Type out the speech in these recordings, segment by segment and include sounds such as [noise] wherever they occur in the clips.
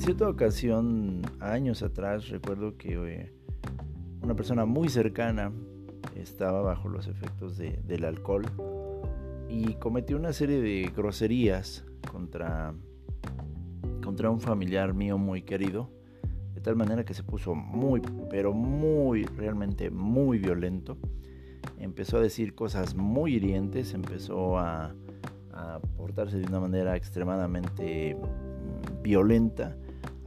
En cierta ocasión, años atrás, recuerdo que eh, una persona muy cercana estaba bajo los efectos del alcohol y cometió una serie de groserías contra, contra un familiar mío muy querido, de tal manera que se puso muy, pero muy, realmente muy violento. Empezó a decir cosas muy hirientes, empezó a, portarse de una manera extremadamente mm, violenta,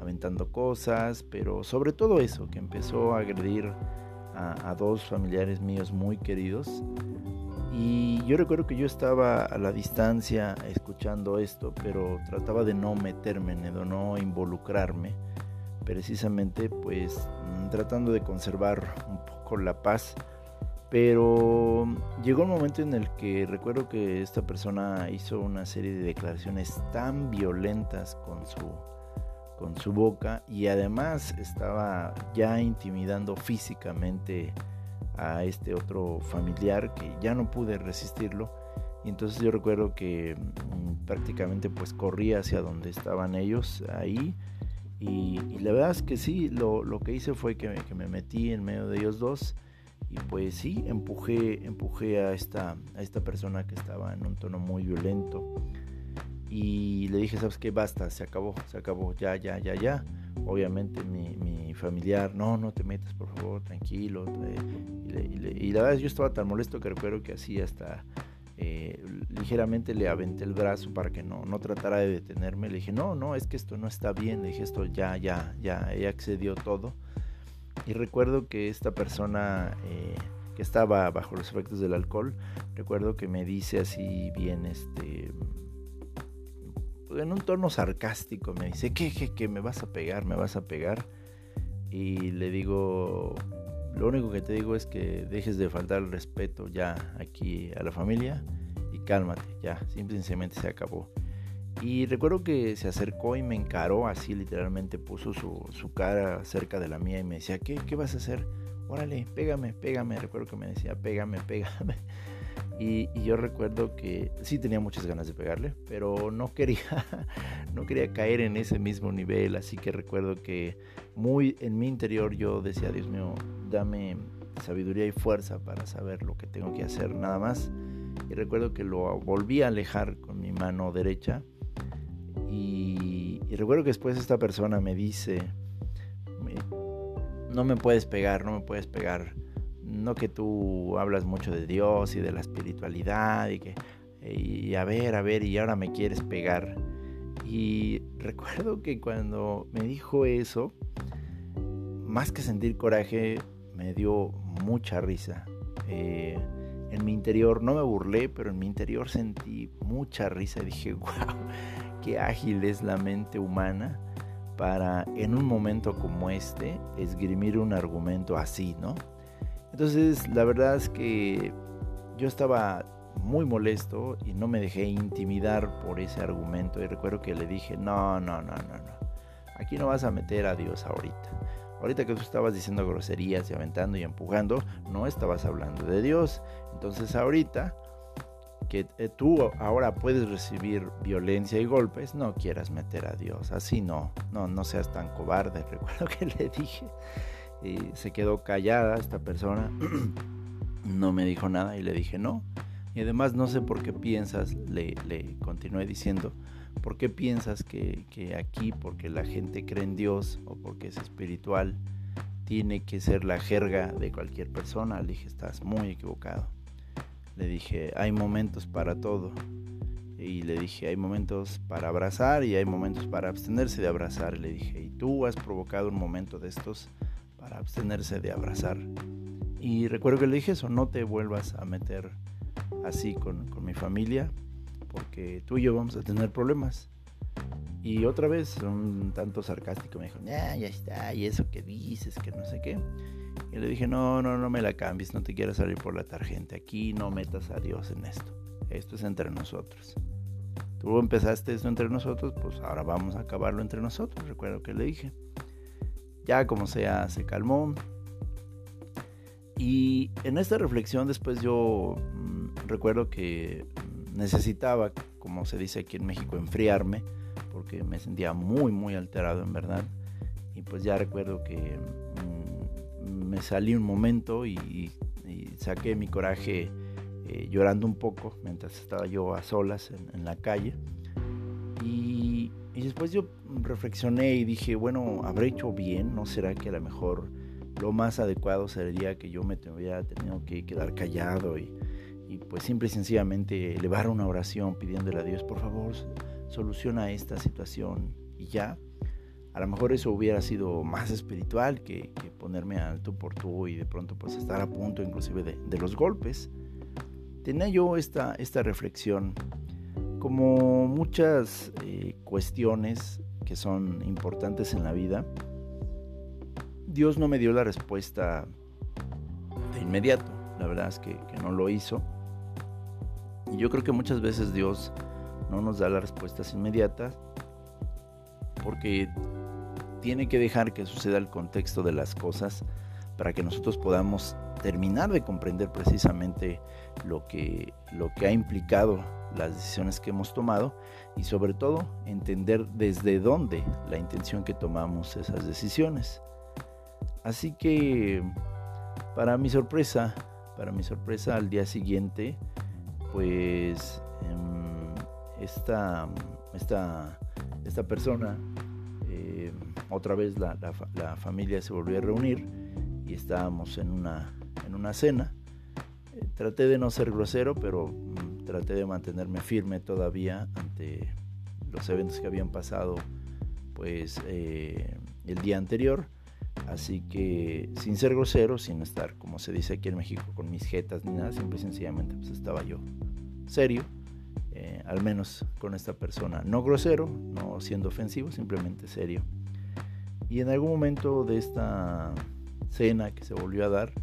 aventando cosas, pero sobre todo eso, que empezó a agredir a, a dos familiares míos muy queridos y yo recuerdo que yo estaba a la distancia escuchando esto, pero trataba de no meterme, de no involucrarme, precisamente pues mm, tratando de conservar un poco la paz. Pero llegó un momento en el que recuerdo que esta persona hizo una serie de declaraciones tan violentas con su, con su boca y además estaba ya intimidando físicamente a este otro familiar que ya no pude resistirlo. Y entonces yo recuerdo que mm, prácticamente pues corrí hacia donde estaban ellos ahí y, la verdad es que sí, lo, lo que hice fue que, que, me metí en medio de ellos dos y pues sí, empujé, empujé a, esta, a esta persona que estaba en un tono muy violento y le dije, ¿sabes qué? Basta, se acabó, se acabó, ya, ya, ya, ya. Obviamente mi, mi familiar, no, no te metas, por favor, tranquilo. Y, la verdad yo estaba tan molesto que recuerdo que así hasta eh, ligeramente le aventé el brazo para que no, no tratara de detenerme. Le dije, no, no, es que esto no está bien. Le dije, esto ya, ya, ya, ella accedió todo. Y recuerdo que esta persona... Eh, que estaba bajo los efectos del alcohol, recuerdo que me dice así bien, este, en un tono sarcástico, me dice, ¿qué, qué, qué, me vas a pegar, me vas a pegar? Y le digo, lo único que te digo es que dejes de faltar el respeto ya aquí a la familia y cálmate, ya, simplemente se acabó. Y recuerdo que se acercó y me encaró así, literalmente puso su, su cara cerca de la mía y me decía, ¿qué, qué vas a hacer? Órale, pégame, pégame. Recuerdo que me decía, pégame, pégame. Y, yo recuerdo que sí tenía muchas ganas de pegarle, pero no quería, [laughs] no quería caer en ese mismo nivel. Así que recuerdo que muy en mi interior yo decía, Dios mío, dame sabiduría y fuerza para saber lo que tengo que hacer, nada más. Y recuerdo que lo volví a alejar con mi mano derecha. Y, y recuerdo que después esta persona me dice, no me puedes pegar, no me puedes pegar no que tú hablas mucho de Dios y de la espiritualidad y que y a ver, a ver, y ahora me quieres pegar. Y recuerdo que cuando me dijo eso, más que sentir coraje, me dio mucha risa. Eh, en mi interior, no me burlé, pero en mi interior sentí mucha risa y [laughs] dije, wow, qué ágil es la mente humana para en un momento como este esgrimir un argumento así, ¿no? Entonces, la verdad es que yo estaba muy molesto y no me dejé intimidar por ese argumento. Y recuerdo que le dije, no, no, no, no, no. Aquí no vas a meter a Dios ahorita. Ahorita que tú estabas diciendo groserías y aventando y empujando, no estabas hablando de Dios. Entonces ahorita que eh, tú ahora puedes recibir violencia y golpes, no quieras meter a Dios. Así no, no, no seas tan cobarde. [laughs] Recuerdo que le dije se quedó callada esta persona, [clears throat] no me dijo nada y le dije no. Y además no sé por qué piensas, le, le continué diciendo, ¿por qué piensas que, que aquí, porque la gente cree en Dios o porque es espiritual, tiene que ser la jerga de cualquier persona? Le dije, estás muy equivocado. Le dije, hay momentos para todo. Y le dije, hay momentos para abrazar y hay momentos para abstenerse de abrazar. Le dije, y tú has provocado un momento de estos para abstenerse de abrazar. Y recuerdo que le dije eso, no te vuelvas a meter así con, con mi familia, porque tú y yo vamos a tener problemas. Y otra vez, un tanto sarcástico, me dijo, ya, ya está, y eso que dices, que no sé qué. Y le dije, no, no, no me la cambies, no te quieras salir por la tarjeta, aquí no metas a Dios en esto, esto es entre nosotros. Tú empezaste esto entre nosotros, pues ahora vamos a acabarlo entre nosotros, recuerdo que le dije. Ya como sea, se calmó. Y en esta reflexión después yo mm, recuerdo que necesitaba, como se dice aquí en México, enfriarme, porque me sentía muy, muy alterado en verdad. Y pues ya recuerdo que mm, me salí un momento y, saqué mi coraje eh, llorando un poco mientras estaba yo a solas en, la calle. Y, después yo reflexioné y dije, bueno, ¿habré hecho bien? ¿No será que a lo mejor lo más adecuado sería que yo me hubiera tenido que quedar callado y, pues simple y sencillamente elevar una oración pidiéndole a Dios, por favor, soluciona esta situación y ya. A lo mejor eso hubiera sido más espiritual que, ponerme al tú por tú y de pronto pues estar a punto inclusive de, los golpes. Tenía yo esta, esta reflexión como muchas eh, cuestiones que son importantes en la vida. Dios no me dio la respuesta de inmediato, la verdad es que, no lo hizo. Y yo creo que muchas veces Dios no nos da las respuestas inmediatas porque tiene que dejar que suceda el contexto de las cosas para que nosotros podamos terminar de comprender precisamente lo que, lo que ha implicado las decisiones que hemos tomado y sobre todo entender desde dónde la intención que tomamos esas decisiones. Así que para mi sorpresa, para mi sorpresa al día siguiente pues em, esta, esta, esta, persona, em, otra vez la, familia se volvió a reunir y estábamos en una, en una cena. Traté de no ser grosero, pero mm, traté de mantenerme firme todavía ante los eventos que habían pasado pues eh, el día anterior. Así que sin ser grosero, sin estar, como se dice aquí en México, con mis jetas ni nada, simple y sencillamente pues estaba yo serio, eh, al menos con esta persona. No grosero, no siendo ofensivo, simplemente serio. Y en algún momento de esta cena que se volvió a dar,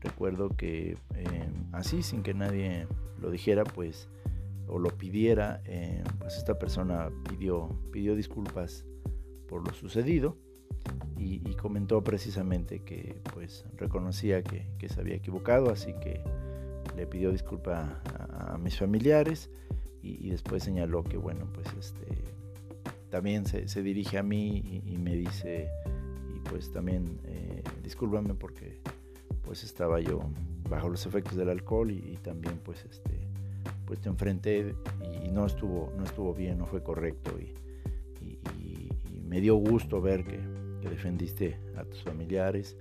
recuerdo que eh, así, sin que nadie lo dijera, pues, o lo pidiera, eh, pues esta persona pidió, pidió disculpas por lo sucedido y, comentó precisamente que pues reconocía que, que, se había equivocado, así que le pidió disculpa a, mis familiares y, después señaló que bueno pues este también se, dirige a mí y, me dice y pues también eh, discúlpame porque pues estaba yo bajo los efectos del alcohol y, también pues este pues te enfrenté y no estuvo no estuvo bien no fue correcto y, me dio gusto ver que, que defendiste a tus familiares.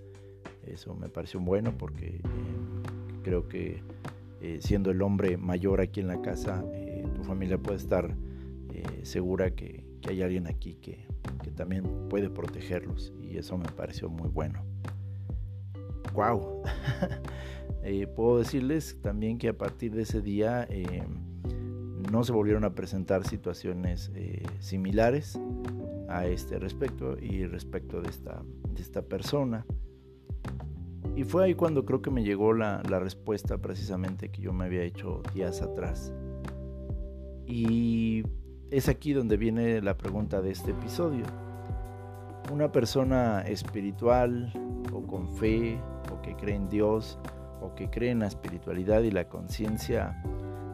Eso me pareció bueno porque eh, creo que eh, siendo el hombre mayor aquí en la casa, eh, tu familia puede estar segura que, hay alguien aquí que, que, también puede protegerlos y eso me pareció muy bueno. ¡Wow! [laughs] puedo decirles también que a partir de ese día no se volvieron a presentar situaciones similares a este respecto y respecto de esta, de esta persona. Y fue ahí cuando creo que me llegó la, la, respuesta precisamente que yo me había hecho días atrás. Y es aquí donde viene la pregunta de este episodio. Una persona espiritual o con fe o que cree en Dios o que cree en la espiritualidad y la conciencia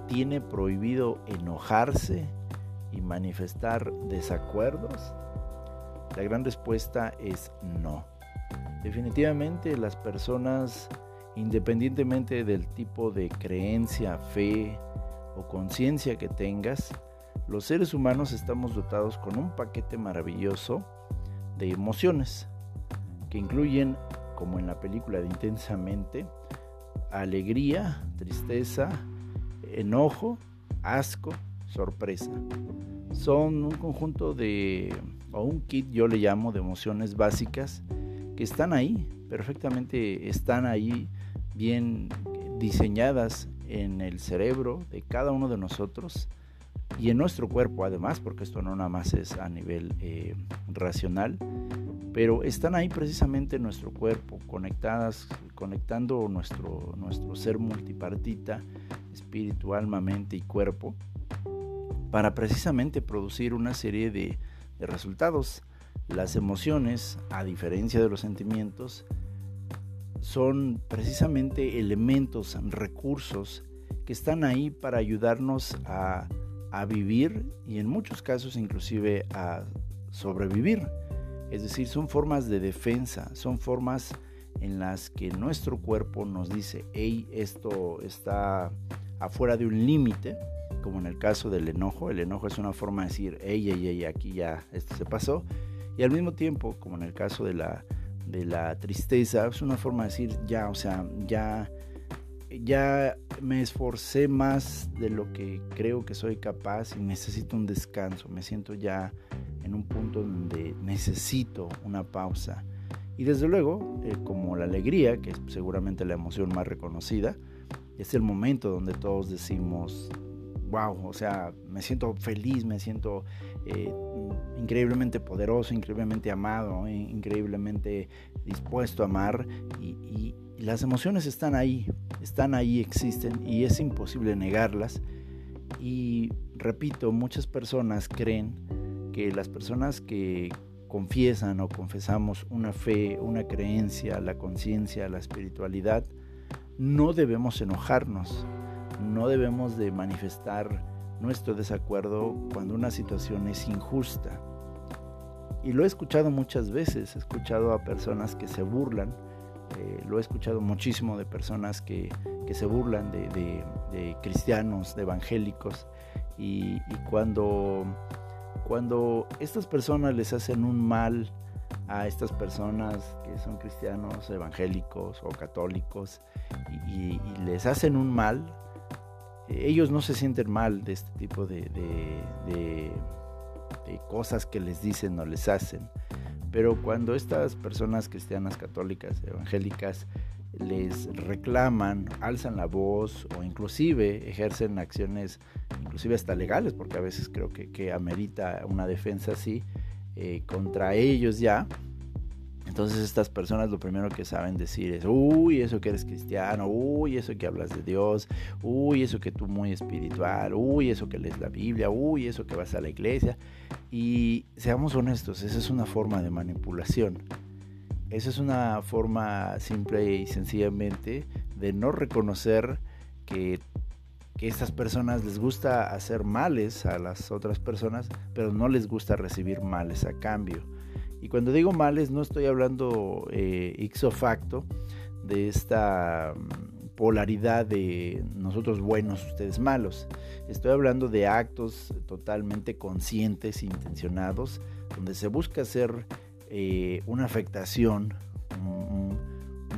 tiene prohibido enojarse y manifestar desacuerdos? La gran respuesta es no. Definitivamente las personas, independientemente del tipo de creencia, fe o conciencia que tengas, los seres humanos estamos dotados con un paquete maravilloso de emociones que incluyen, como en la película de Intensamente, alegría, tristeza, enojo, asco, sorpresa. Son un conjunto de o un kit yo le llamo de emociones básicas que están ahí, perfectamente están ahí bien diseñadas en el cerebro de cada uno de nosotros y en nuestro cuerpo además, porque esto no nada más es a nivel eh, racional, pero están ahí precisamente en nuestro cuerpo, conectadas, conectando nuestro, nuestro ser multipartita, espíritu, alma, mente y cuerpo, para precisamente producir una serie de de resultados. Las emociones, a diferencia de los sentimientos, son precisamente elementos, recursos que están ahí para ayudarnos a, a vivir y en muchos casos inclusive a sobrevivir. Es decir, son formas de defensa, son formas en las que nuestro cuerpo nos dice, hey, esto está afuera de un límite, como en el caso del enojo. El enojo es una forma de decir, hey, hey, hey, aquí ya esto se pasó. Y al mismo tiempo, como en el caso de la, de la tristeza, es una forma de decir, ya, o sea, ya, ya me esforcé más de lo que creo que soy capaz y necesito un descanso. Me siento ya en un punto donde necesito una pausa. Y desde luego, eh, como la alegría, que es seguramente la emoción más reconocida, es el momento donde todos decimos, wow, o sea, me siento feliz, me siento eh, increíblemente poderoso, increíblemente amado, eh, increíblemente dispuesto a amar y, las emociones están ahí, están ahí, existen y es imposible negarlas. Y repito, muchas personas creen que las personas que confiesan o confesamos una fe, una creencia, la conciencia, la espiritualidad, no debemos enojarnos, no debemos de manifestar nuestro desacuerdo cuando una situación es injusta. Y lo he escuchado muchas veces, he escuchado a personas que se burlan, eh, lo he escuchado muchísimo de personas que, se burlan de, cristianos, de evangélicos, y, cuando, cuando estas personas les hacen un mal a estas personas que son cristianos, evangélicos o católicos, y les hacen un mal, ellos no se sienten mal de este tipo de, cosas que les dicen o les hacen. Pero cuando estas personas cristianas, católicas, evangélicas, les reclaman, alzan la voz o inclusive ejercen acciones, inclusive hasta legales, porque a veces creo que, amerita una defensa así, eh, contra ellos ya, entonces estas personas lo primero que saben decir es, uy, eso que eres cristiano, uy, eso que hablas de Dios, uy, eso que tú muy espiritual, uy, eso que lees la Biblia, uy, eso que vas a la iglesia. Y seamos honestos, esa es una forma de manipulación. Esa es una forma simple y sencillamente de no reconocer que, que estas personas les gusta hacer males a las otras personas, pero no les gusta recibir males a cambio y cuando digo males, no estoy hablando eh, ixo facto de esta mm, polaridad de nosotros buenos, ustedes malos. Estoy hablando de actos totalmente conscientes, intencionados, donde se busca hacer eh, una afectación, un,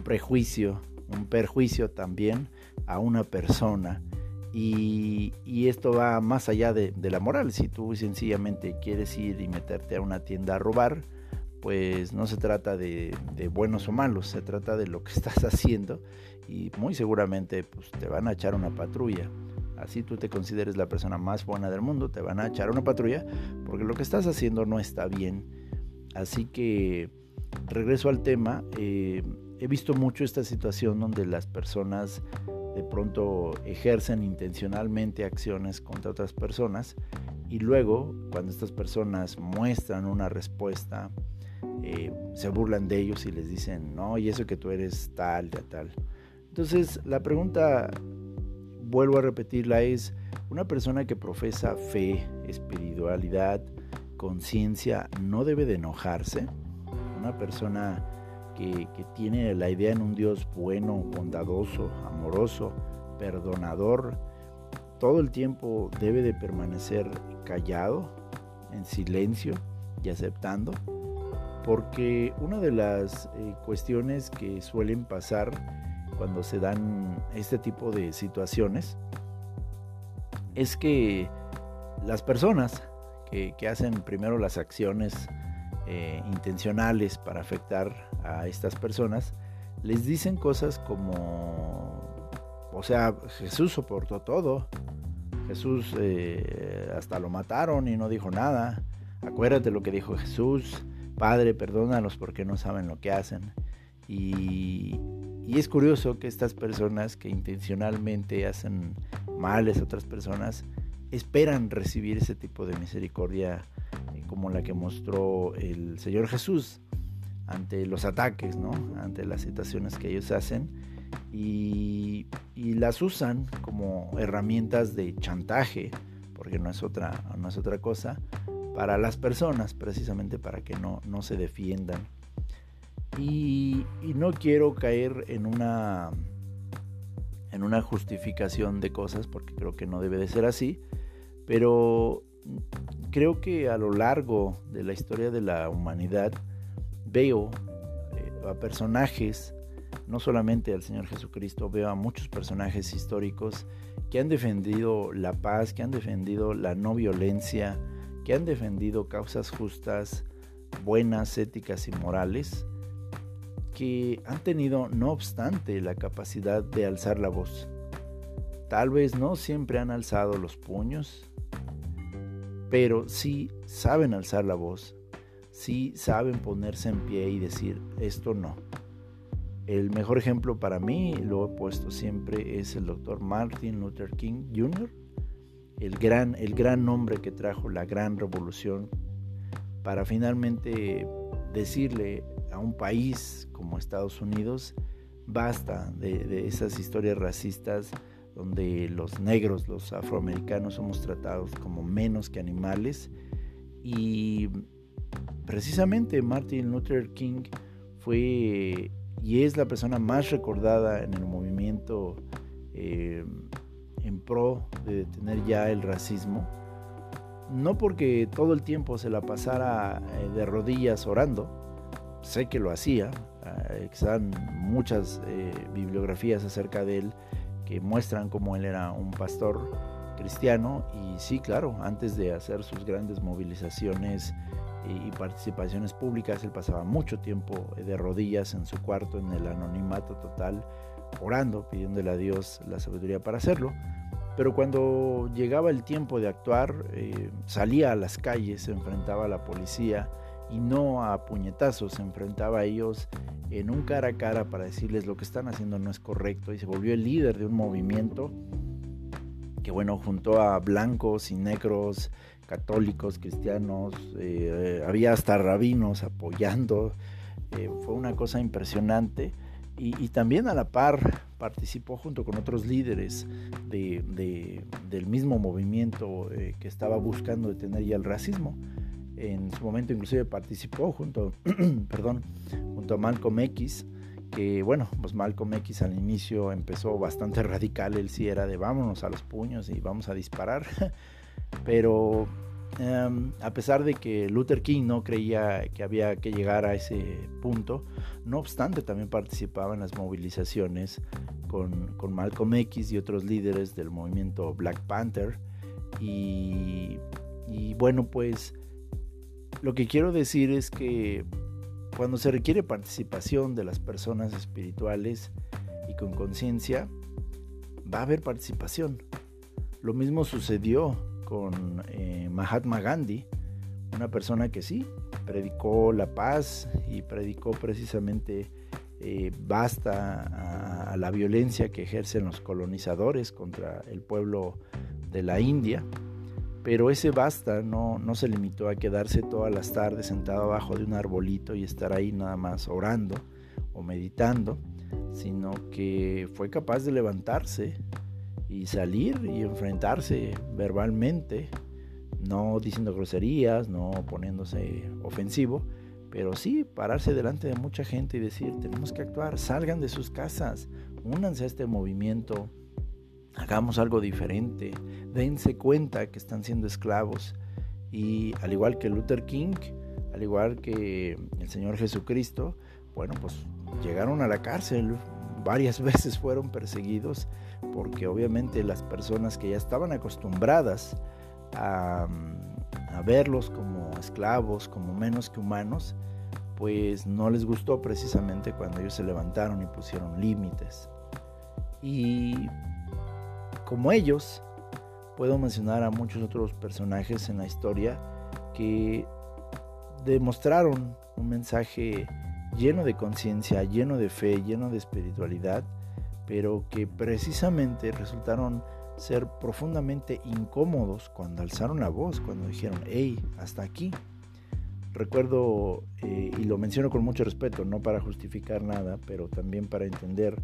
prejuicio, un perjuicio también a una persona. Y, esto va más allá de, la moral. Si tú sencillamente quieres ir y meterte a una tienda a robar, pues no se trata de, buenos o malos, se trata de lo que [laughs] estás haciendo y muy seguramente pues, te van a echar una patrulla. Así tú te consideres la persona más buena del mundo, te van a echar una patrulla porque lo que estás haciendo no está bien. Así que regreso al tema, eh, he visto mucho esta situación donde las personas de pronto ejercen intencionalmente acciones contra otras personas y luego cuando estas personas muestran una respuesta eh, se burlan de ellos y les dicen, no, y eso que tú eres tal, tal, tal. Entonces, la pregunta, vuelvo a repetirla, es, ¿una persona que profesa fe, espiritualidad, conciencia, no debe de enojarse? Una persona que, que tiene la idea en un Dios bueno, bondadoso, amoroso, perdonador, todo el tiempo debe de permanecer callado, en silencio y aceptando porque una de las eh, cuestiones que suelen pasar cuando se dan este tipo de situaciones es que las personas que, hacen primero las acciones eh, intencionales para afectar a estas personas les dicen cosas como, o sea, Jesús soportó todo, Jesús eh, hasta lo mataron y no dijo nada, acuérdate lo que dijo Jesús, Padre, perdónalos porque no saben lo que hacen. Y, es curioso que estas personas que intencionalmente hacen males a otras personas esperan recibir ese tipo de misericordia eh, como la que mostró el Señor Jesús ante los ataques, ¿no? ante las situaciones que ellos hacen y, y las usan como herramientas de chantaje porque no es otra, no es otra cosa, para las personas, precisamente para que no, no se defiendan. Y, no quiero caer en una en una justificación de cosas, porque creo que no debe de ser así, pero creo que a lo largo de la historia de la humanidad veo eh, a personajes, no solamente al Señor Jesucristo, veo a muchos personajes históricos que han defendido la paz, que han defendido la no violencia, que han defendido causas justas, buenas, éticas y morales, que han tenido, no obstante, la capacidad de alzar la voz. Tal vez no siempre han alzado los puños, pero sí saben alzar la voz, sí saben ponerse en pie y decir, esto no. El mejor ejemplo para mí, lo he puesto siempre, es el doctor Martin Luther King Jr., el gran, el gran hombre que trajo la gran revolución para finalmente decirle a un país como Estados Unidos, basta de, esas historias racistas donde los negros, los afroamericanos somos tratados como menos que animales. Y precisamente Martin Luther King fue y es la persona más recordada en el movimiento eh, en pro de detener ya el racismo. No porque todo el tiempo se la pasara eh, de rodillas orando, sé que lo hacía, eh, están muchas eh, bibliografías acerca de él que muestran cómo él era un pastor cristiano y sí, claro, antes de hacer sus grandes movilizaciones y, participaciones públicas, él pasaba mucho tiempo de rodillas en su cuarto en el anonimato total, orando, pidiéndole a Dios la sabiduría para hacerlo. Pero cuando llegaba el tiempo de actuar, eh, salía a las calles, se enfrentaba a la policía, y no a puñetazos, se enfrentaba a ellos en un cara a cara para decirles lo que están haciendo no es correcto y se volvió el líder de un movimiento que bueno, juntó a blancos y negros, católicos, cristianos, eh, había hasta rabinos apoyando, eh, fue una cosa impresionante y, también a la par participó junto con otros líderes de, del mismo movimiento eh, que estaba buscando detener ya el racismo. En su momento inclusive participó junto, [clears throat] perdón, junto a Malcolm X, que bueno, pues Malcolm X al inicio empezó bastante [laughs] radical, él sí era de vámonos a los puños y vamos a disparar, [laughs] pero em, a pesar de que Luther King no creía que había que llegar a ese punto, no obstante también participaba en las movilizaciones con, Malcolm X y otros líderes del movimiento Black Panther y, y bueno pues lo que quiero decir es que cuando se requiere participación de las personas espirituales y con conciencia, va a haber participación. Lo mismo sucedió con eh, Mahatma Gandhi, una persona que sí, predicó la paz y predicó precisamente eh, basta a, la violencia que ejercen los colonizadores contra el pueblo de la India. Pero ese basta no, no se limitó a quedarse todas las tardes sentado abajo de un arbolito y estar ahí nada más orando o meditando, sino que fue capaz de levantarse y salir y enfrentarse verbalmente, no diciendo groserías, no poniéndose ofensivo, pero sí pararse delante de mucha gente y decir, tenemos que actuar, salgan de sus casas, únanse a este movimiento, hagamos algo diferente, dense cuenta que están siendo esclavos. Y al igual que Luther King, al igual que el Señor Jesucristo, bueno, pues llegaron a la cárcel, varias [laughs] veces fueron perseguidos, porque obviamente las personas que ya estaban acostumbradas a, a verlos como esclavos, como menos que humanos, pues no les gustó precisamente cuando ellos se levantaron y pusieron límites. Y como ellos, puedo mencionar a muchos otros personajes en la historia que demostraron un mensaje lleno de conciencia, lleno de fe, lleno de espiritualidad, pero que precisamente resultaron ser profundamente incómodos cuando alzaron la voz, cuando dijeron, hey, hasta aquí. Recuerdo, eh, y lo menciono con mucho respeto, no para justificar nada, pero también para entender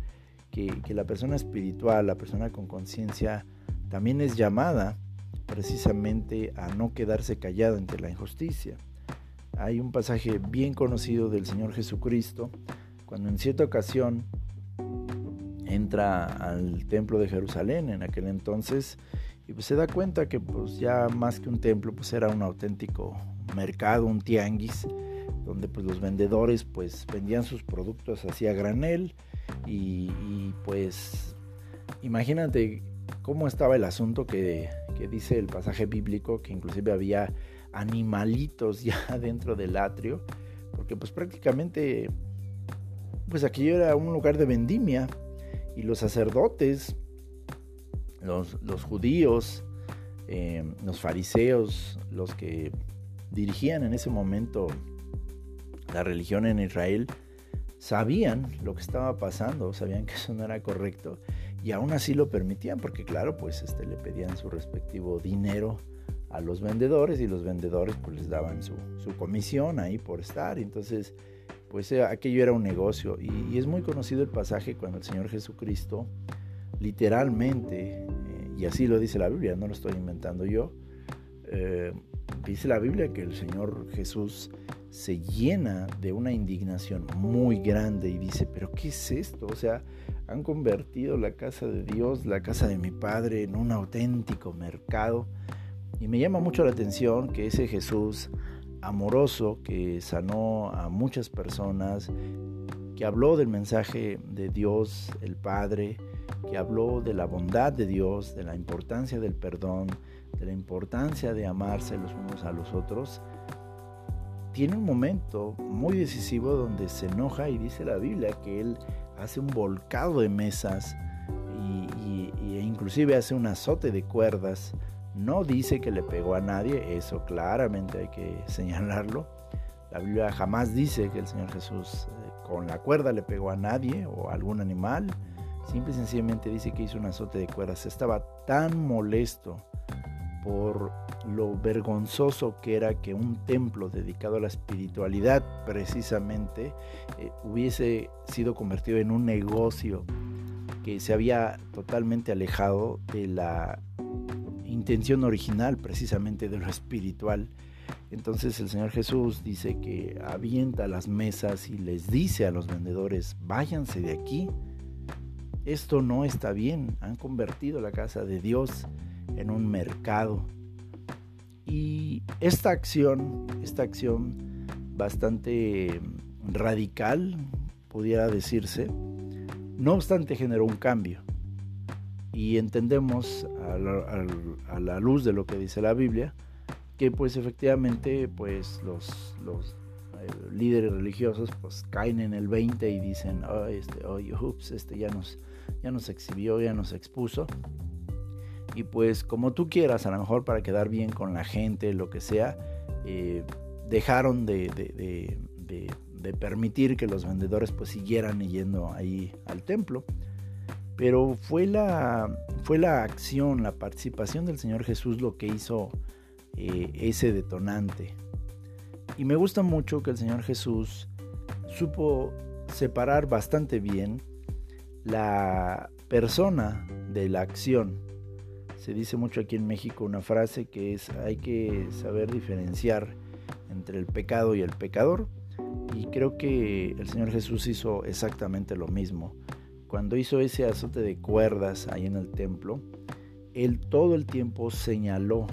que, la persona espiritual, la persona con conciencia, también es llamada precisamente a no quedarse callado ante la injusticia. Hay un pasaje bien conocido del Señor Jesucristo, cuando en cierta ocasión entra al templo de Jerusalén en aquel entonces y pues se da cuenta que pues ya más que un templo pues era un auténtico mercado, un tianguis donde pues los vendedores pues vendían sus productos así granel y, pues imagínate cómo estaba el asunto que, que, dice el pasaje bíblico que inclusive había animalitos [laughs] ya dentro del atrio porque pues prácticamente pues aquello era un lugar de vendimia y los sacerdotes, los, judíos, eh, los fariseos, los que dirigían en ese momento la religión en Israel, sabían lo que estaba pasando, sabían que eso no era correcto y aún así lo permitían porque claro, pues este, le pedían su respectivo dinero a los vendedores y los vendedores pues les daban su, su comisión ahí por estar. Entonces, pues eh, aquello era un negocio. Y, es muy conocido el pasaje cuando el Señor Jesucristo, literalmente, eh, y así lo dice la Biblia, no lo estoy inventando yo, eh, dice la Biblia que el Señor Jesús se llena de una indignación muy grande y dice, pero ¿qué es esto? O sea, han convertido la casa de Dios, la casa de mi Padre, en un auténtico mercado. Y me llama mucho la atención que ese Jesús amoroso que sanó a muchas personas, que habló del mensaje de Dios el Padre, que habló de la bondad de Dios, de la importancia del perdón, de la importancia de amarse los unos a los otros, tiene un momento muy decisivo donde se enoja y dice la Biblia que él hace un volcado de mesas y, e inclusive hace un azote de cuerdas no dice que le pegó a nadie, eso claramente hay que [laughs] señalarlo. La Biblia jamás dice que el Señor Jesús eh, con la cuerda le pegó a nadie o a algún animal. Simple y sencillamente dice que hizo un azote de cuerdas. Estaba tan molesto por lo vergonzoso que era que un templo dedicado a la espiritualidad precisamente eh, hubiese sido convertido en un negocio que se había totalmente alejado de la intención original precisamente de lo espiritual. Entonces el Señor Jesús dice que avienta las mesas y les dice a los vendedores, váyanse de aquí. Esto no está bien. Han convertido la casa de Dios en un mercado. Y esta acción, esta acción bastante radical, pudiera decirse, no obstante generó un cambio y entendemos a la, luz de lo que dice la Biblia que pues efectivamente pues los, eh, líderes religiosos pues caen en el 20 y dicen oh, este, oh, ups, este ya nos, ya nos exhibió, ya nos expuso y pues como tú quieras a lo mejor para quedar bien con la gente, lo que sea, eh, dejaron de, de, de, permitir que los vendedores pues siguieran yendo ahí al templo pero fue la, fue la acción, la participación del Señor Jesús lo que hizo eh, ese detonante. Y me gusta mucho que el Señor Jesús supo separar bastante bien la persona de la acción. Se dice mucho aquí en México una frase que es hay que saber diferenciar entre el pecado y el pecador. Y creo que el Señor Jesús hizo exactamente lo mismo cuando hizo ese azote de cuerdas ahí en el templo, él todo el tiempo señaló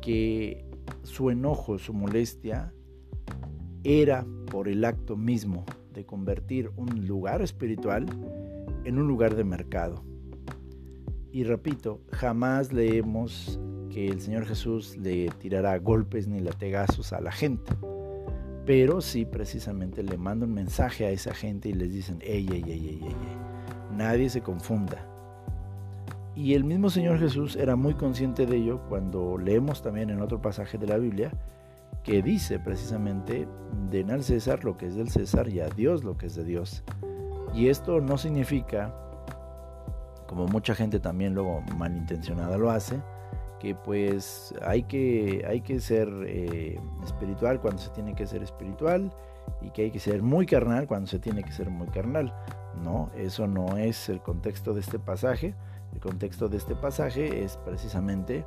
que su enojo, su molestia, era por el acto mismo de convertir un lugar espiritual en un lugar de mercado. Y repito, jamás leemos que el Señor Jesús le tirará golpes ni lategazos a la gente pero sí precisamente le manda un mensaje a esa gente y les dicen, ey, ey, ey, ey, ey, nadie se confunda. Y el mismo Señor Jesús era muy consciente de ello cuando leemos también en otro pasaje de la Biblia que dice precisamente, den al César lo que es del César y a Dios lo que es de Dios. Y esto no significa, como mucha gente también luego malintencionada lo hace, que pues hay que, hay que ser eh, espiritual cuando se tiene que ser espiritual y que hay que ser muy carnal cuando se tiene que ser muy carnal. No, eso no es el contexto de este pasaje. El contexto de este pasaje es precisamente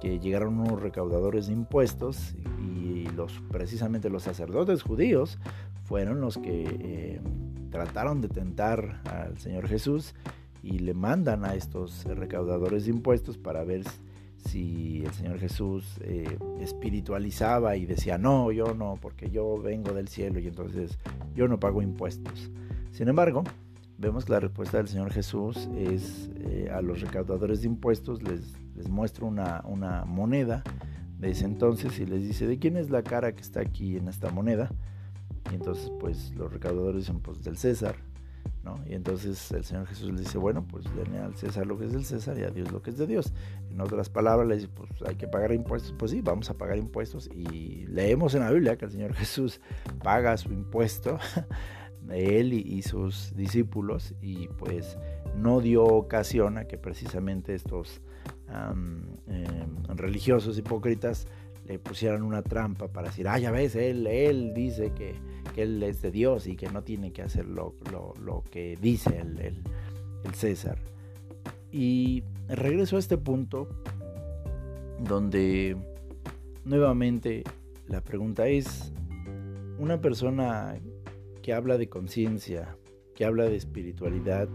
que llegaron unos recaudadores de impuestos y los precisamente los sacerdotes judíos fueron los que eh, trataron de tentar al Señor Jesús y le mandan a estos recaudadores de impuestos para ver si el Señor Jesús eh, espiritualizaba y decía, no, yo no, porque yo vengo del cielo y entonces yo no pago impuestos. Sin embargo, vemos que la respuesta del Señor Jesús es eh, a los recaudadores de impuestos, les, muestra una, una moneda de ese entonces y les dice, ¿de quién es la cara que está aquí en esta moneda? Y entonces pues los recaudadores dicen, pues del César. Y entonces el Señor Jesús le dice, bueno, pues denle al César lo que es del César y a Dios lo que es de Dios. En otras palabras, le dice, pues hay que pagar impuestos. Pues sí, vamos a pagar impuestos. Y leemos en la Biblia que el Señor Jesús paga su impuesto [laughs] él y, sus discípulos y pues no dio ocasión a que precisamente estos em, religiosos hipócritas le pusieran una trampa para decir, ah, ya ves, él, él dice que, él es de Dios y que no tiene que hacer lo, que dice el, el, César. Y regreso a este punto donde nuevamente la pregunta es, una persona que habla de conciencia, que habla de espiritualidad,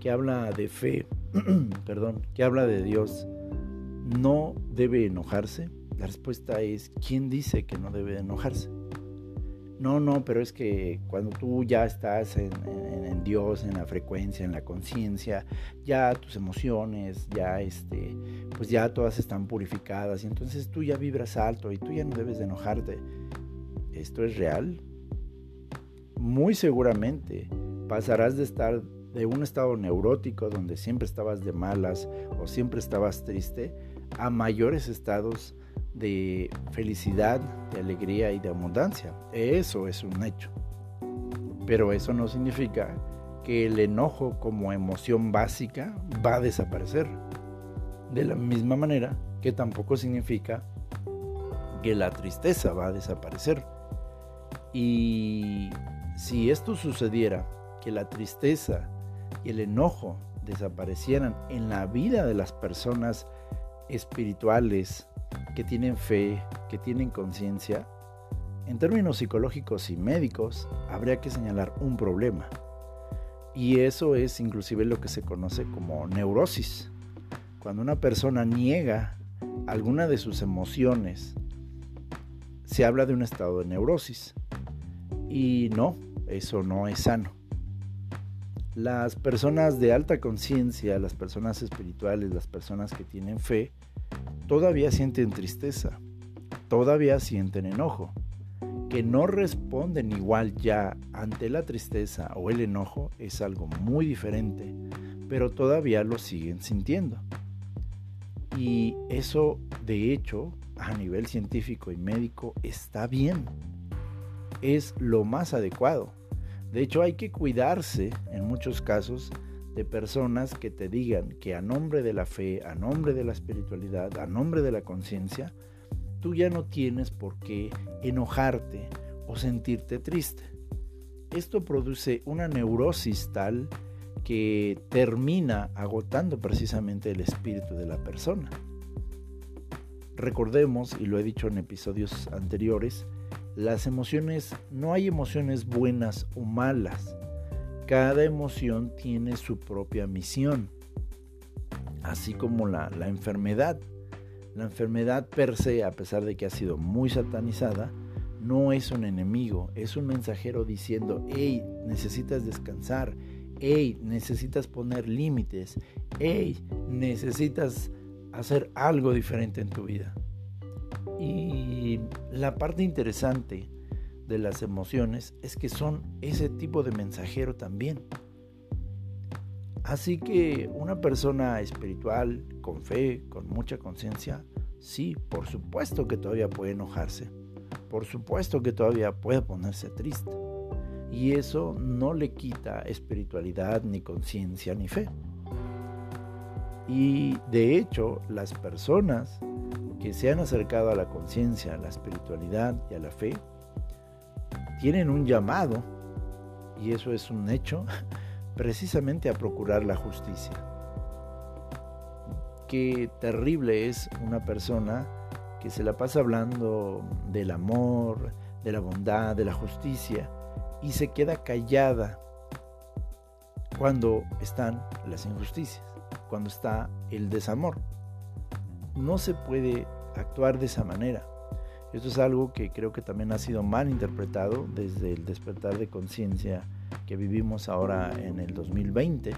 que habla de fe, [clears throat] perdón, que habla de Dios, ¿no debe enojarse? La respuesta es, ¿quién dice que no debe enojarse? No, no, pero es que cuando tú ya estás en, Dios, en la frecuencia, en la conciencia, ya tus emociones, ya este, pues ya todas están purificadas y entonces tú ya vibras alto y tú ya no debes de enojarte. ¿Esto es real? Muy seguramente pasarás de estar de un estado neurótico donde siempre estabas de malas o siempre estabas triste a mayores estados de felicidad, de alegría y de abundancia. Eso es un hecho. Pero eso no significa que el enojo como emoción básica va a desaparecer. De la misma manera que tampoco significa que la tristeza va a desaparecer. Y si esto sucediera, que la tristeza y el enojo desaparecieran en la vida de las personas espirituales, que tienen fe, que tienen conciencia, en términos psicológicos y médicos, habría que señalar un problema. Y eso es inclusive lo que se conoce como neurosis. Cuando una persona niega alguna de sus emociones, se habla de un estado de neurosis. Y no, eso no es sano. Las personas de alta conciencia, las personas espirituales, las personas que tienen fe, todavía sienten tristeza, todavía sienten enojo, que no responden igual ya ante la tristeza o el enojo es algo muy diferente, pero todavía lo siguen sintiendo. Y eso, de hecho, a nivel científico y médico está bien. Es lo más adecuado. De hecho, hay que cuidarse en muchos casos de personas que te digan que a nombre de la fe, a nombre de la espiritualidad, a nombre de la conciencia, tú ya no tienes por qué enojarte o sentirte triste. Esto produce una neurosis tal que termina agotando precisamente el espíritu de la persona. Recordemos, y lo he dicho en episodios anteriores, las emociones, no hay emociones buenas o malas, cada emoción tiene su propia misión, así como la, enfermedad. La enfermedad per se, a pesar de que ha sido muy satanizada, no es un enemigo, es un mensajero diciendo, hey, necesitas descansar, hey, necesitas poner límites, hey, necesitas hacer algo diferente en tu vida. Y la parte interesante de las emociones es que son ese tipo de mensajero también. Así que una persona espiritual, con fe, con mucha conciencia, sí, por supuesto que todavía puede enojarse, por supuesto que todavía puede ponerse triste. Y eso no le quita espiritualidad, ni conciencia, ni fe. Y de hecho, las personas que se han acercado a la conciencia, a la espiritualidad y a la fe, tienen un llamado, y eso es un hecho, [laughs] precisamente a procurar la justicia. qué terrible es una persona que se la pasa hablando del amor, de la bondad, de la justicia y se queda callada cuando están las injusticias, cuando está el desamor. No se puede actuar de esa manera. Esto es algo que creo que también ha sido mal interpretado desde el despertar de conciencia que vivimos ahora en el 2020,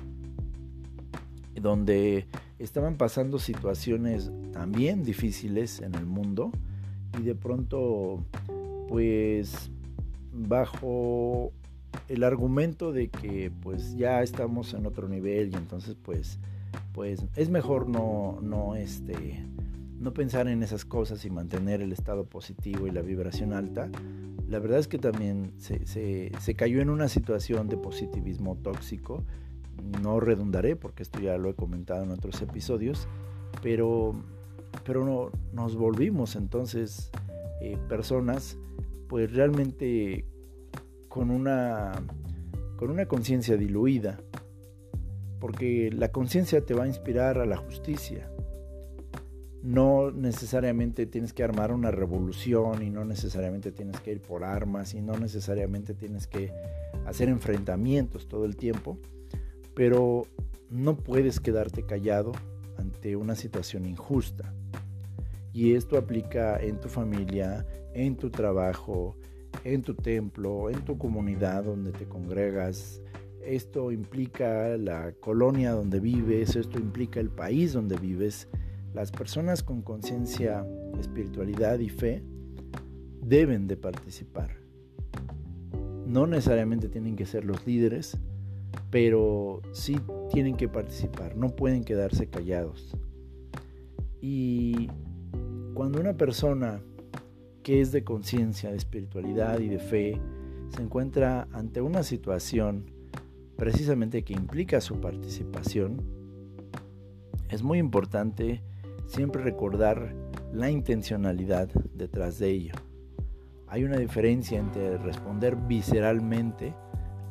donde estaban pasando situaciones también difíciles en el mundo y de pronto pues bajo el argumento de que pues ya estamos en otro nivel y entonces pues pues es mejor no no este no pensar en esas cosas y mantener el estado positivo y la vibración alta la verdad es que también se, se cayó en una situación de positivismo tóxico no redundaré porque esto ya lo he comentado en otros episodios, pero, pero no, nos volvimos entonces eh, personas pues realmente con una, con una conciencia diluida, porque la conciencia te va a inspirar a la justicia. No necesariamente tienes que armar una revolución y no necesariamente tienes que ir por armas y no necesariamente tienes que hacer enfrentamientos todo el tiempo pero no puedes quedarte callado ante una situación injusta. Y esto aplica en tu familia, en tu trabajo, en tu templo, en tu comunidad donde te congregas. Esto implica la colonia donde vives, esto implica el país donde vives. Las personas con conciencia, espiritualidad y fe deben de participar. No necesariamente tienen que ser los líderes, pero sí tienen que participar, no pueden quedarse callados. Y cuando una persona que es de conciencia, de espiritualidad y de fe se encuentra ante una situación precisamente que implica su participación, es muy importante siempre recordar la intencionalidad detrás de ello. Hay una diferencia entre responder visceralmente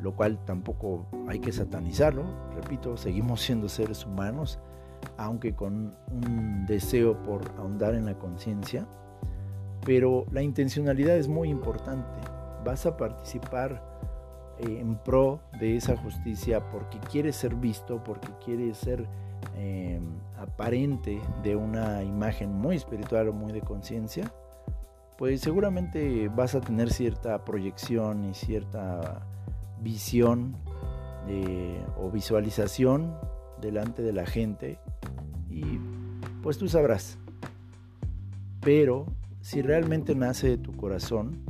lo cual tampoco hay que satanizarlo. Repito, seguimos siendo seres humanos, aunque con un deseo por ahondar en la conciencia. Pero la intencionalidad es muy importante. Vas a participar eh, en pro de esa justicia porque quieres ser visto, porque quieres ser em, aparente de una imagen muy espiritual o muy de conciencia, pues seguramente vas a tener cierta proyección y cierta visión eh, o visualización delante de la gente y pues tú sabrás. Pero si realmente nace de tu corazón,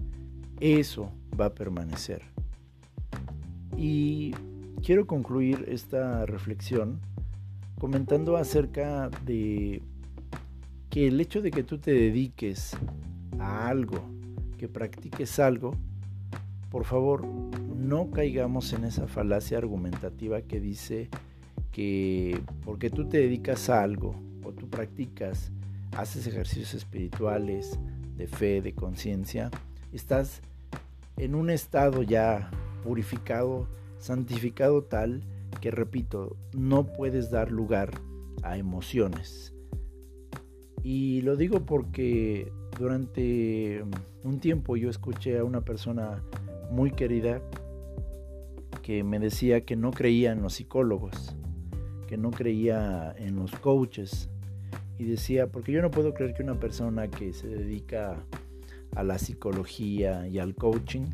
eso va a permanecer. Y quiero concluir esta reflexión comentando acerca de que el hecho de que tú te dediques a algo, que practiques algo, por favor, no caigamos en esa falacia argumentativa que dice que porque tú te dedicas a algo o tú practicas, haces ejercicios espirituales, de fe, de conciencia, estás en un estado ya purificado, santificado tal que, repito, no puedes dar lugar a emociones. Y lo digo porque durante un tiempo yo escuché a una persona muy querida que me decía que no creía en los psicólogos, que no creía en los coaches. Y decía, porque yo no puedo creer que una persona que se dedica a la psicología y al coaching,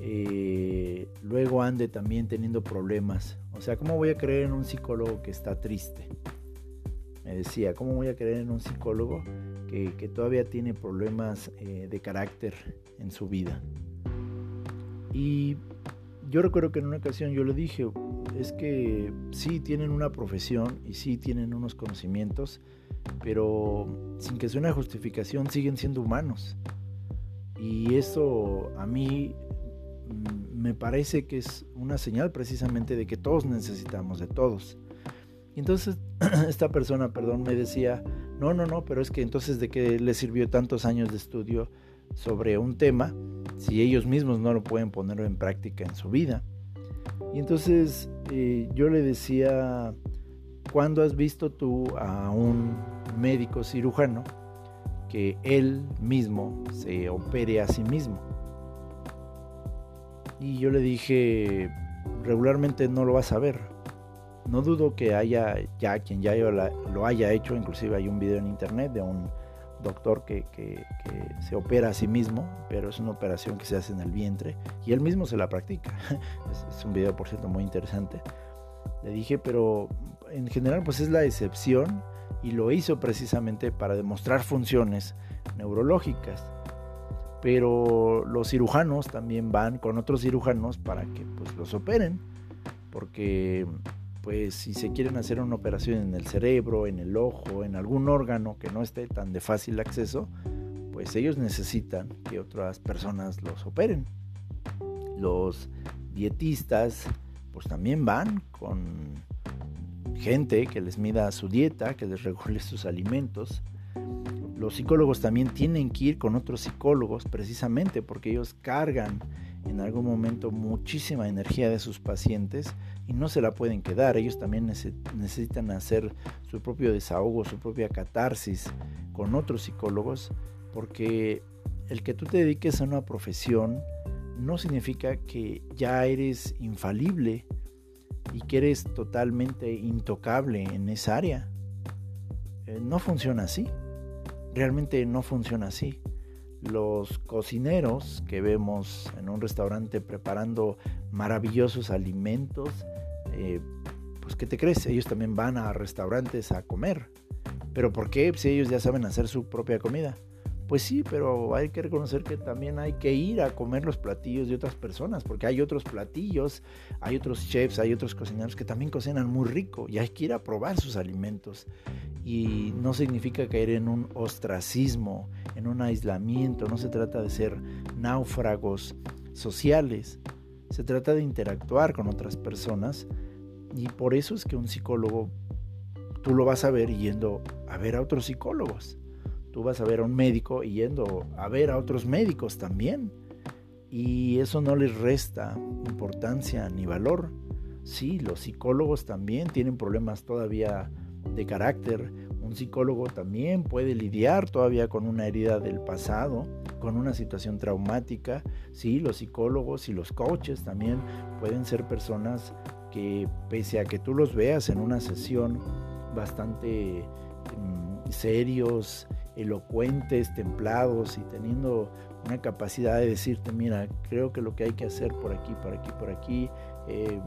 eh, luego ande también teniendo problemas. O sea, ¿cómo voy a creer en un psicólogo que está triste? Me decía, ¿cómo voy a creer en un psicólogo que, todavía tiene problemas eh, de carácter en su vida? Y yo recuerdo que en una ocasión yo le dije, es que sí tienen una profesión y sí tienen unos conocimientos, pero sin que sea una justificación siguen siendo humanos. Y eso a mí me parece que es una señal precisamente de que todos necesitamos de todos. Y entonces [clears throat] esta persona, perdón, me decía, no, no, no, pero es que entonces de qué le sirvió tantos años de estudio sobre un tema si ellos mismos no lo pueden poner en práctica en su vida. Y entonces eh, yo le decía, ¿cuándo has visto tú a un médico cirujano que él mismo se opere a sí mismo? Y yo le dije, regularmente no lo vas a ver. No dudo que haya ya quien ya lo haya hecho, inclusive hay un video en internet de un doctor que, se opera a sí mismo, pero es una operación que se hace en el vientre y él mismo se la practica. [laughs] Es, un video, por cierto, muy interesante. Le dije, pero en general pues es la excepción y lo hizo precisamente para demostrar funciones neurológicas pero los cirujanos también van con otros cirujanos para que pues los operen, porque pues si se quieren hacer una operación en el cerebro, en el ojo, en algún órgano que no esté tan de fácil acceso, pues ellos necesitan que otras personas los operen. Los dietistas pues también van con gente que les mida su dieta, que les regule sus alimentos, los psicólogos también tienen que ir con otros psicólogos precisamente porque ellos cargan en algún momento muchísima energía de sus pacientes y no se la pueden quedar. Ellos también necesitan hacer su propio desahogo, su propia catarsis con otros psicólogos porque el que tú te dediques a una profesión no significa que ya eres infalible y que eres totalmente intocable en esa área. Eh, no funciona así realmente no funciona así. Los cocineros que vemos en un restaurante preparando maravillosos alimentos, eh, pues ¿qué te crees? Ellos también van a restaurantes a comer. ¿Pero por qué? Si ellos ya saben hacer su propia comida. Pues sí, pero hay que reconocer que también hay que ir a comer los platillos de otras personas, porque hay otros platillos, hay otros chefs, hay otros cocineros que también cocinan muy rico y hay que ir a probar sus alimentos. Y no significa caer en un ostracismo, en un aislamiento, no se trata de ser náufragos sociales, se trata de interactuar con otras personas y por eso es que un psicólogo tú lo vas a ver yendo a ver a otros psicólogos Tú vas a ver a un médico y yendo a ver a otros médicos también. Y eso no les resta importancia ni valor. Sí, los psicólogos también tienen problemas todavía de carácter. Un psicólogo también puede lidiar todavía con una herida del pasado, con una situación traumática. Sí, los psicólogos y los coaches también pueden ser personas que pese a que tú los veas en una sesión bastante mm, serios, elocuentes, templados y teniendo una capacidad de decirte, mira, creo que lo que hay que hacer por aquí, por aquí, por aquí, eh,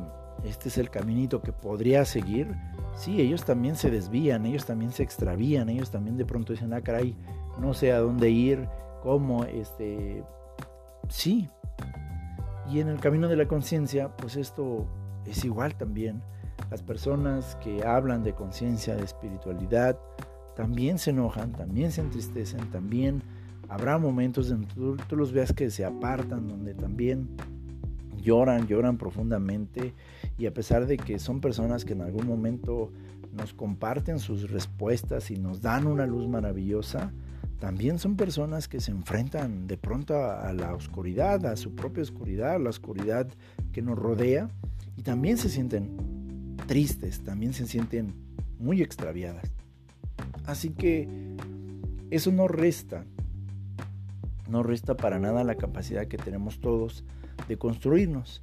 este es el caminito que podría seguir. Sí, ellos también se desvían, ellos también se extravían, ellos también de pronto dicen, ah, caray, no sé a dónde ir, cómo, este, sí. Y en el camino de la conciencia, pues esto es igual también. Las personas que hablan de conciencia, de espiritualidad, también se enojan, también se entristecen, también habrá momentos donde tú, los veas que se apartan, donde también lloran, lloran profundamente y a pesar de que son personas que en algún momento nos comparten sus respuestas y nos dan una luz maravillosa, también son personas que se enfrentan de pronto a, a, la oscuridad, a su propia oscuridad, a la oscuridad que nos rodea y también se sienten tristes, también se sienten muy extraviadas. Así que eso no resta, no resta para nada la capacidad que tenemos todos de construirnos.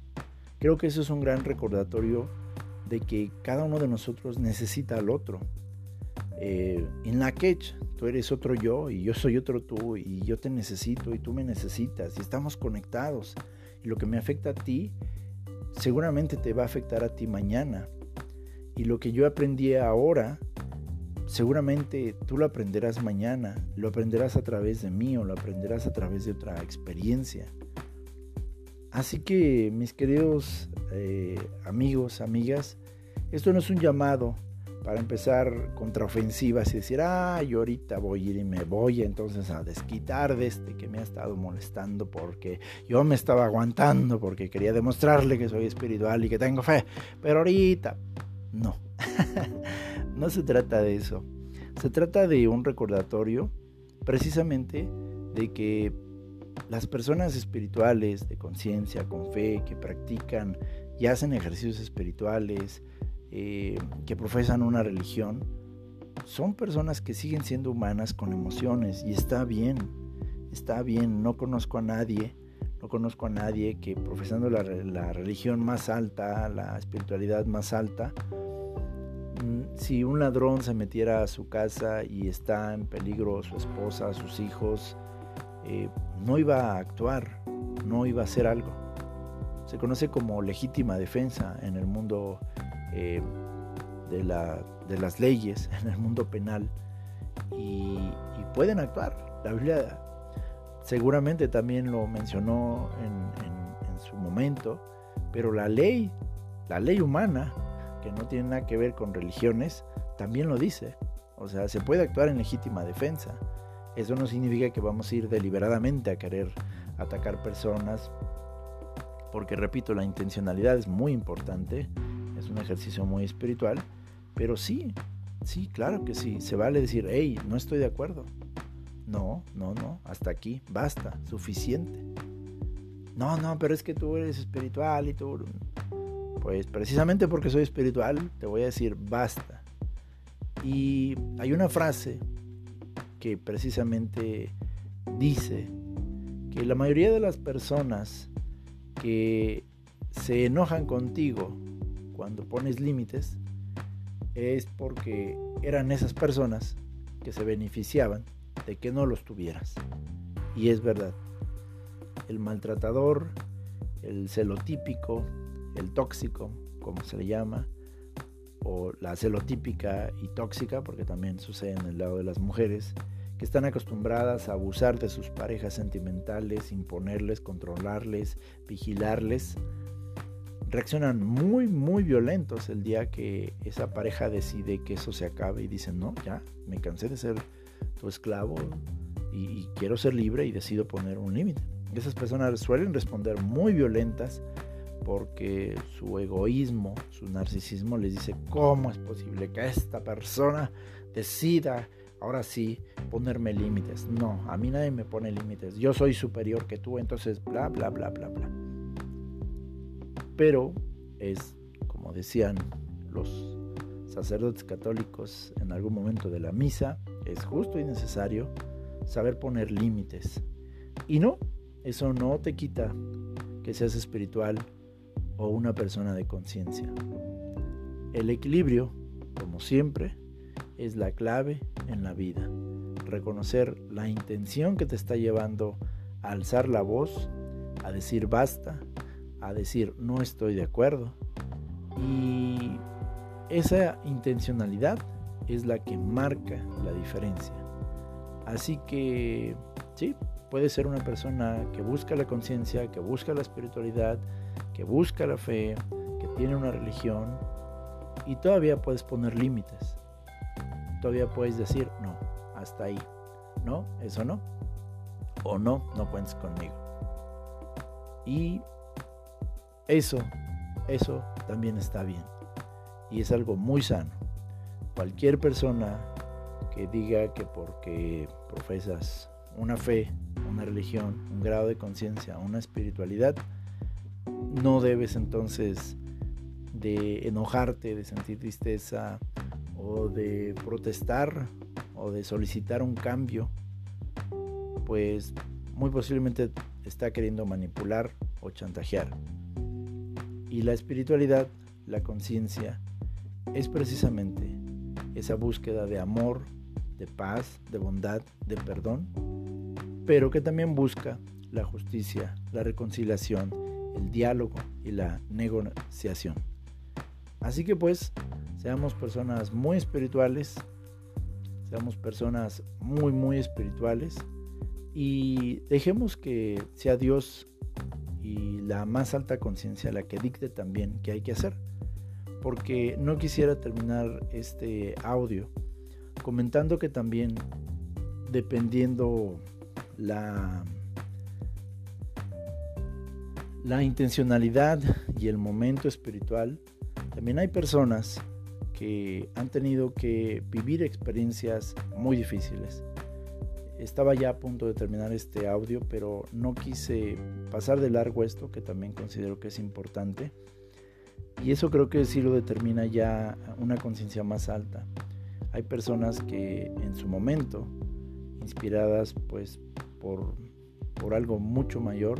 Creo que eso es un gran recordatorio de que cada uno de nosotros necesita al otro. Eh, en la catch, tú eres otro yo y yo soy otro tú y yo te necesito y tú me necesitas y estamos conectados. Y lo que me afecta a ti, seguramente te va a afectar a ti mañana. Y lo que yo aprendí ahora, Seguramente tú lo aprenderás mañana, lo aprenderás a través de mí o lo aprenderás a través de otra experiencia. Así que mis queridos eh, amigos, amigas, esto no es un llamado para empezar contraofensivas y decir, ah, yo ahorita voy a ir y me voy entonces a desquitar de este que me ha estado molestando porque yo me estaba aguantando porque quería demostrarle que soy espiritual y que tengo fe, pero ahorita no. [laughs] No se trata de eso. Se trata de un recordatorio precisamente de que las personas espirituales de conciencia, con fe, que practican y hacen ejercicios espirituales, eh, que profesan una religión, son personas que siguen siendo humanas con emociones y está bien, está bien, no conozco a nadie, no conozco a nadie que profesando la, religión más alta, la espiritualidad más alta, si un ladrón se metiera a su casa y está en peligro su esposa, sus hijos, eh, no iba a actuar, no iba a hacer algo. Se conoce como legítima defensa en el mundo eh, de, las leyes, [laughs] en el mundo penal, y, pueden actuar. La Biblia seguramente también lo mencionó en, en su momento, pero la ley, la ley humana, que no tiene nada que ver con religiones, también lo dice. O sea, se puede actuar en legítima defensa. Eso no significa que vamos a ir deliberadamente a querer atacar personas, porque repito, la intencionalidad es muy importante, es un ejercicio muy espiritual, pero sí, sí, claro que sí, se vale decir, hey, no estoy de acuerdo. No, no, no, hasta aquí, basta, suficiente. No, no, pero es que tú eres espiritual y tú... Pues precisamente porque soy espiritual, te voy a decir, basta. Y hay una frase que precisamente dice que la mayoría de las personas que se enojan contigo cuando pones límites es porque eran esas personas que se beneficiaban de que no los tuvieras. Y es verdad. El maltratador, el celotípico, el tóxico, como se le llama, o la celotípica y tóxica, porque también sucede en el lado de las mujeres, que están acostumbradas a abusar de sus parejas sentimentales, imponerles, controlarles, vigilarles, reaccionan muy, muy violentos el día que esa pareja decide que eso se acabe y dicen, no, ya, me cansé de ser tu esclavo y, quiero ser libre y decido poner un límite. Esas personas suelen responder muy violentas porque su egoísmo, su narcisismo les dice, ¿cómo es posible que esta persona decida ahora sí ponerme límites? No, a mí nadie me pone límites. Yo soy superior que tú, entonces bla, bla, bla, bla, bla. Pero es, como decían los sacerdotes católicos en algún momento de la misa, es justo y necesario saber poner límites. Y no, eso no te quita que seas espiritual o una persona de conciencia. El equilibrio, como siempre, es la clave en la vida. Reconocer la intención que te está llevando a alzar la voz, a decir basta, a decir no estoy de acuerdo. Y esa intencionalidad es la que marca la diferencia. Así que sí, puede ser una persona que busca la conciencia, que busca la espiritualidad, que busca la fe, que tiene una religión y todavía puedes poner límites. Todavía puedes decir, no, hasta ahí. No, eso no. O no, no cuentes conmigo. Y eso, eso también está bien. Y es algo muy sano. Cualquier persona que diga que porque profesas una fe, una religión, un grado de conciencia, una espiritualidad, no debes entonces de enojarte, de sentir tristeza o de protestar o de solicitar un cambio, pues muy posiblemente está queriendo manipular o chantajear. Y la espiritualidad, la conciencia, es precisamente esa búsqueda de amor, de paz, de bondad, de perdón, pero que también busca la justicia, la reconciliación, el diálogo y la negociación. Así que pues, seamos personas muy espirituales, seamos personas muy, muy espirituales y dejemos que sea Dios y la más alta conciencia la que dicte también qué hay que hacer. Porque no quisiera terminar este audio comentando que también dependiendo la la intencionalidad y el momento espiritual, también hay personas que han tenido que vivir experiencias muy difíciles estaba ya a punto de terminar este audio, pero no quise pasar de largo esto, que también considero que es importante. Y eso creo que sí lo determina ya una conciencia más alta. Hay personas que en su momento, inspiradas pues por, por algo mucho mayor,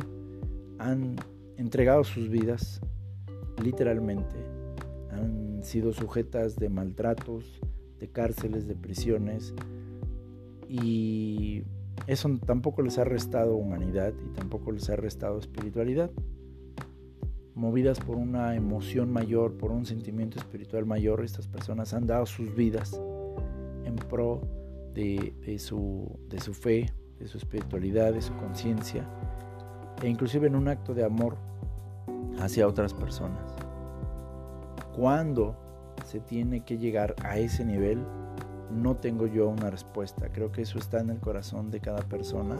han entregado sus vidas literalmente, han sido sujetas de maltratos, de cárceles, de prisiones y eso tampoco les ha restado humanidad y tampoco les ha restado espiritualidad. Movidas por una emoción mayor, por un sentimiento espiritual mayor, estas personas han dado sus vidas en pro de, su, de su fe, de su espiritualidad, de su conciencia, e inclusive en un acto de amor hacia otras personas. ¿Cuándo se tiene que llegar a ese nivel? no tengo yo una respuesta. Creo que eso está en el corazón de cada persona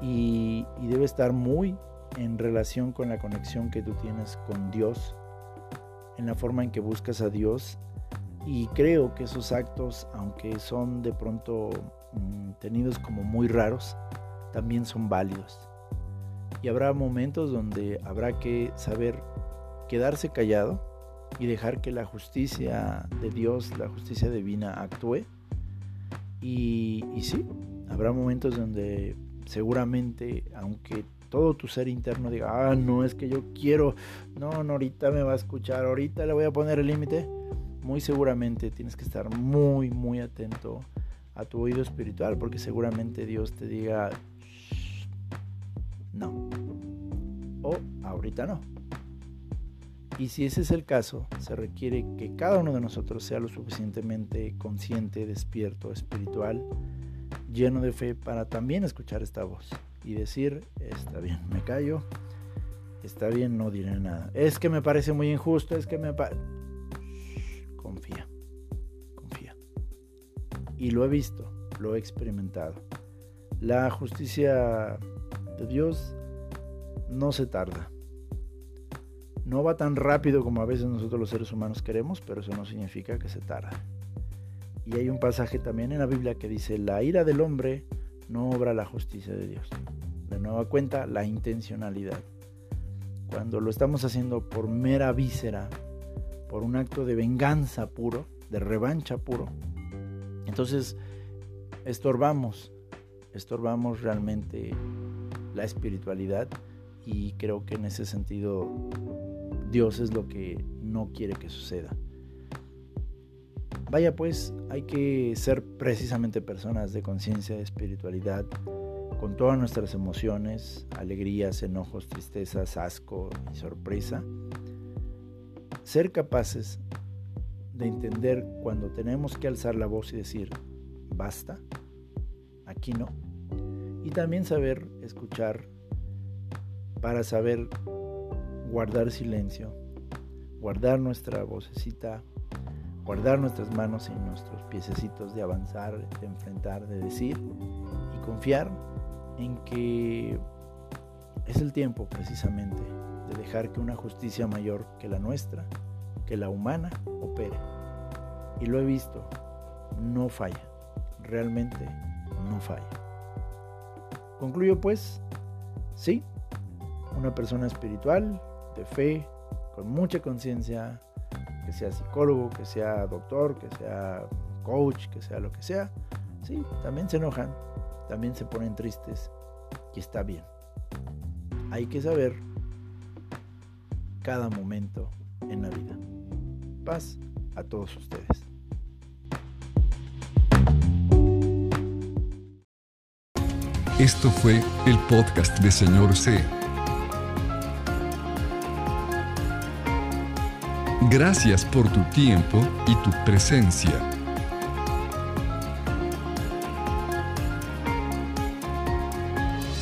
y, debe estar muy en relación con la conexión que tú tienes con Dios, en la forma en que buscas a Dios. Y creo que esos actos, aunque son de pronto mm, tenidos como muy raros, también son válidos. Y habrá momentos donde habrá que saber quedarse callado y dejar que la justicia de Dios, la justicia divina actúe. Y, y sí, habrá momentos donde seguramente, aunque todo tu ser interno diga, ah, no, es que yo quiero, no, no, ahorita me va a escuchar, ahorita le voy a poner el límite, muy seguramente tienes que estar muy, muy atento a tu oído espiritual, porque seguramente Dios te diga, no, o ahorita no. Y si ese es el caso, se requiere que cada uno de nosotros sea lo suficientemente consciente, despierto, espiritual, lleno de fe para también escuchar esta voz y decir, está bien, me callo, está bien, no diré nada. Es que me parece muy injusto, es que me... Confía, confía. Y lo he visto, lo he experimentado. La justicia Dios no se tarda no va tan rápido como a veces nosotros los seres humanos queremos, pero eso no significa que se tarda. Y hay un pasaje también en la Biblia que dice, la ira del hombre no obra la justicia de Dios. De nueva cuenta, la intencionalidad. Cuando lo estamos haciendo por mera víscera, por un acto de venganza puro, de revancha puro, entonces estorbamos, estorbamos realmente la espiritualidad y creo que en ese sentido Dios es lo que no quiere que suceda. Vaya pues, hay que ser precisamente personas de conciencia, de espiritualidad, con todas nuestras emociones, alegrías, enojos, tristezas, asco y sorpresa. Ser capaces de entender cuando tenemos que alzar la voz y decir, basta, aquí no. Y también saber escuchar para saber guardar silencio, guardar nuestra vocecita, guardar nuestras manos y nuestros piececitos de avanzar, de enfrentar, de decir y confiar en que es el tiempo precisamente de dejar que una justicia mayor que la nuestra, que la humana, opere. Y lo he visto, no falla, realmente no falla. Concluyo pues, sí, una persona espiritual de fe, con mucha conciencia, que sea psicólogo, que sea doctor, que sea coach, que sea lo que sea, sí, también se enojan, también se ponen tristes y está bien. Hay que saber cada momento en la vida. Paz a todos ustedes. Esto fue el podcast de Señor C. Gracias por tu tiempo y tu presencia.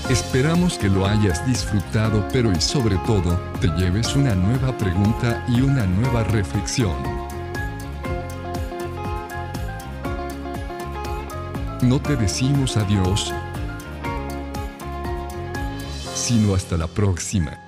Esperamos que lo hayas disfrutado, pero y sobre todo, te lleves una nueva pregunta y una nueva reflexión. No te decimos adiós, sino hasta la próxima.